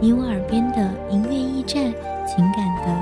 你我耳边的音乐驿站，情感的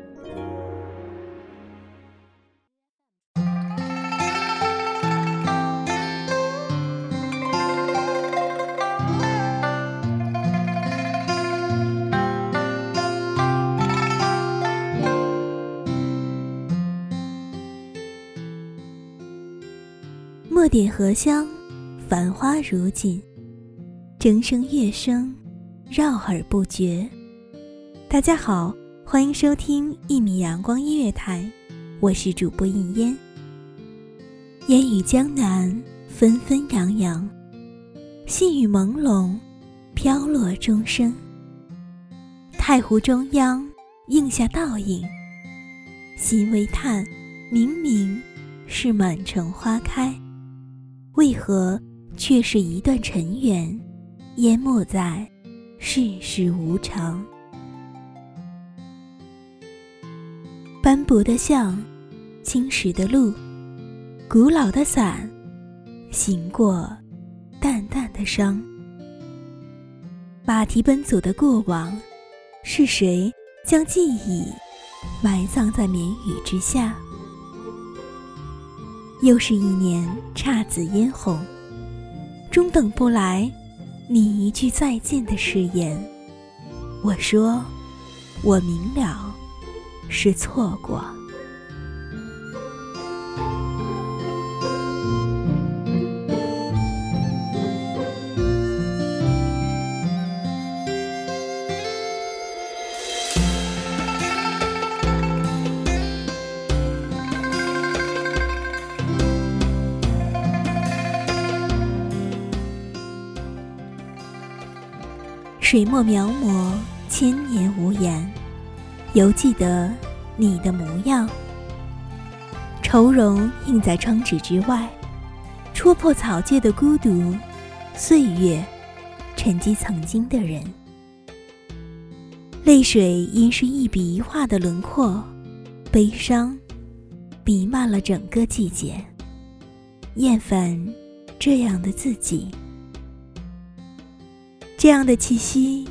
墨点荷香，繁花如锦，筝声乐声，绕耳不绝。大家好，欢迎收听一米阳光音乐台，我是主播应烟。烟雨江南，纷纷扬扬，细雨朦胧，飘落钟声。太湖中央，映下倒影，心微叹，明明是满城花开。为何却是一段尘缘，淹没在世事无常？斑驳的巷，青石的路，古老的伞，行过淡淡的伤。马蹄奔走的过往，是谁将记忆埋葬在绵雨之下？又是一年姹紫嫣红，终等不来你一句再见的誓言。我说，我明了，是错过。水墨描摹，千年无言，犹记得你的模样。愁容映在窗纸之外，戳破草芥的孤独。岁月沉积曾经的人，泪水因是一笔一画的轮廓，悲伤弥漫了整个季节。厌烦这样的自己。这样的气息，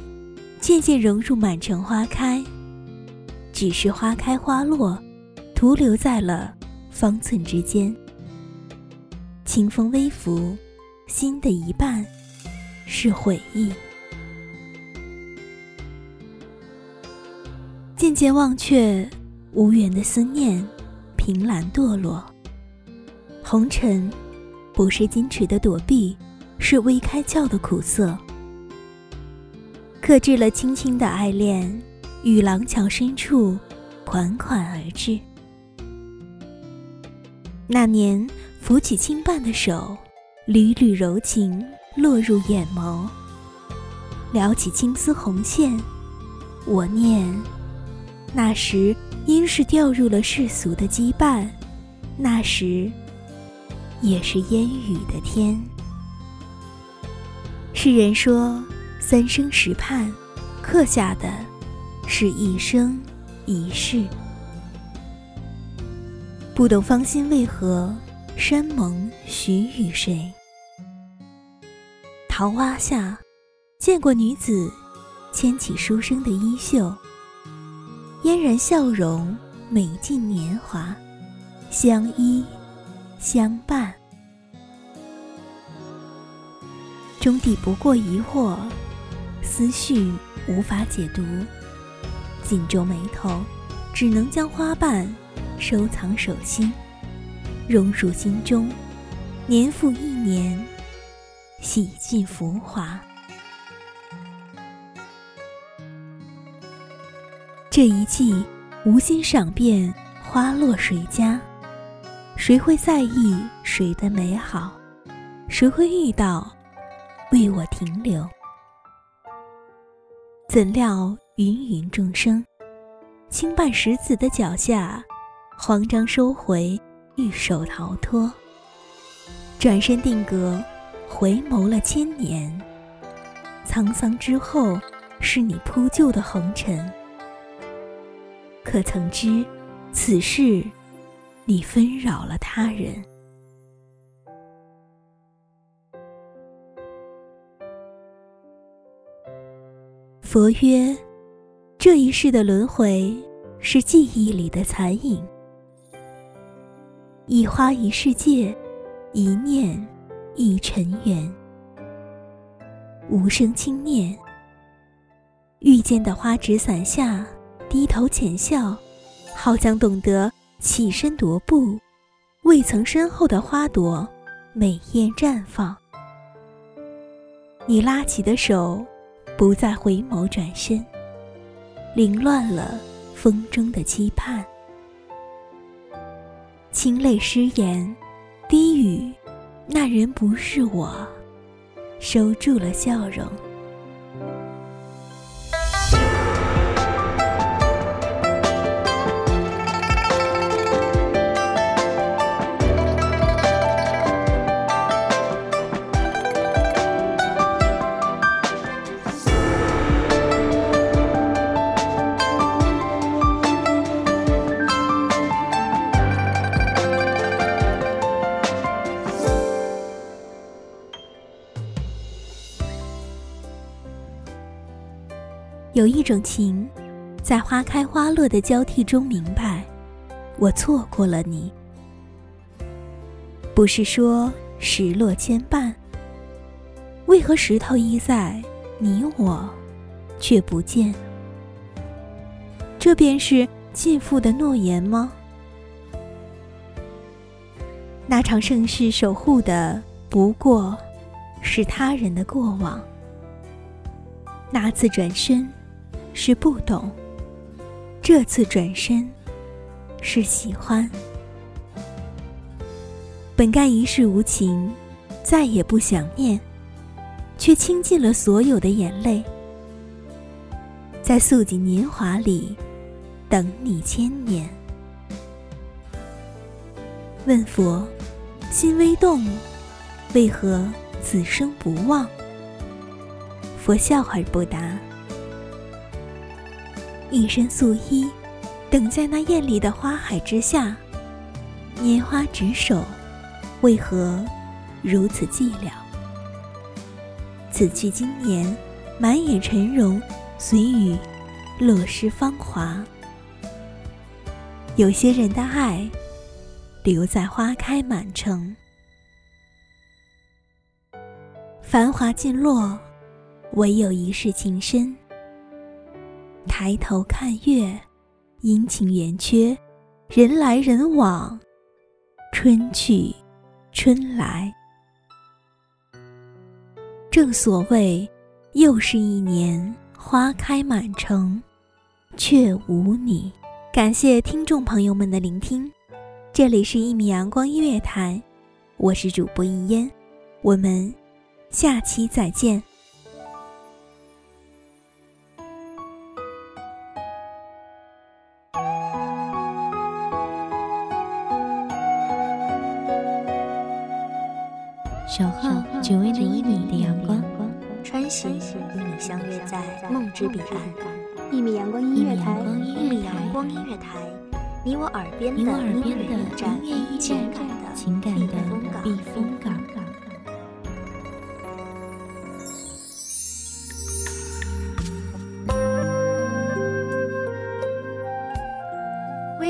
渐渐融入满城花开。只是花开花落，徒留在了方寸之间。清风微拂，心的一半是回忆。渐渐忘却无缘的思念，凭栏堕落。红尘，不是矜持的躲避，是微开窍的苦涩。克制了轻轻的爱恋，与廊桥深处款款而至。那年扶起轻瓣的手，缕缕柔情落入眼眸。撩起青丝红线，我念，那时应是掉入了世俗的羁绊，那时也是烟雨的天。世人说。三生石畔，刻下的是一生一世。不懂芳心为何，山盟许与谁？桃花下，见过女子牵起书生的衣袖，嫣然笑容，美尽年华，相依相伴。终抵不过疑惑，思绪无法解读，紧皱眉头，只能将花瓣收藏手心，融入心中，年复一年，洗尽浮华。这一季无心赏遍花落谁家，谁会在意谁的美好？谁会遇到？为我停留，怎料芸芸众生，轻绊石子的脚下，慌张收回，玉手逃脱。转身定格，回眸了千年，沧桑之后，是你铺就的红尘。可曾知，此事，你纷扰了他人。佛曰：“这一世的轮回，是记忆里的残影。一花一世界，一念一尘缘。无声轻念，遇见的花纸伞下，低头浅笑，好像懂得起身踱步，未曾身后的花朵美艳绽放。你拉起的手。”不再回眸转身，凌乱了风中的期盼。清泪失言，低语，那人不是我，收住了笑容。有一种情，在花开花落的交替中明白，我错过了你。不是说石落牵绊，为何石头依在，你我却不见？这便是尽付的诺言吗？那场盛世守护的，不过是他人的过往。那次转身。是不懂，这次转身是喜欢。本该一世无情，再也不想念，却倾尽了所有的眼泪，在素锦年华里等你千年。问佛，心微动，为何此生不忘？佛笑而不答。一身素衣，等在那艳丽的花海之下，拈花执手，为何如此寂寥？此去经年，满眼尘容，随雨落失芳华。有些人的爱，留在花开满城，繁华尽落，唯有一世情深。抬头看月，阴晴圆缺，人来人往，春去春来。正所谓，又是一年花开满城，却无你。感谢听众朋友们的聆听，这里是一米阳光音乐台，我是主播一烟，我们下期再见。守候只为那一米的阳光，穿行与你相约在梦之彼岸。一米阳光音乐台，一米阳光音乐台，你我耳边的音乐驿站，情感的微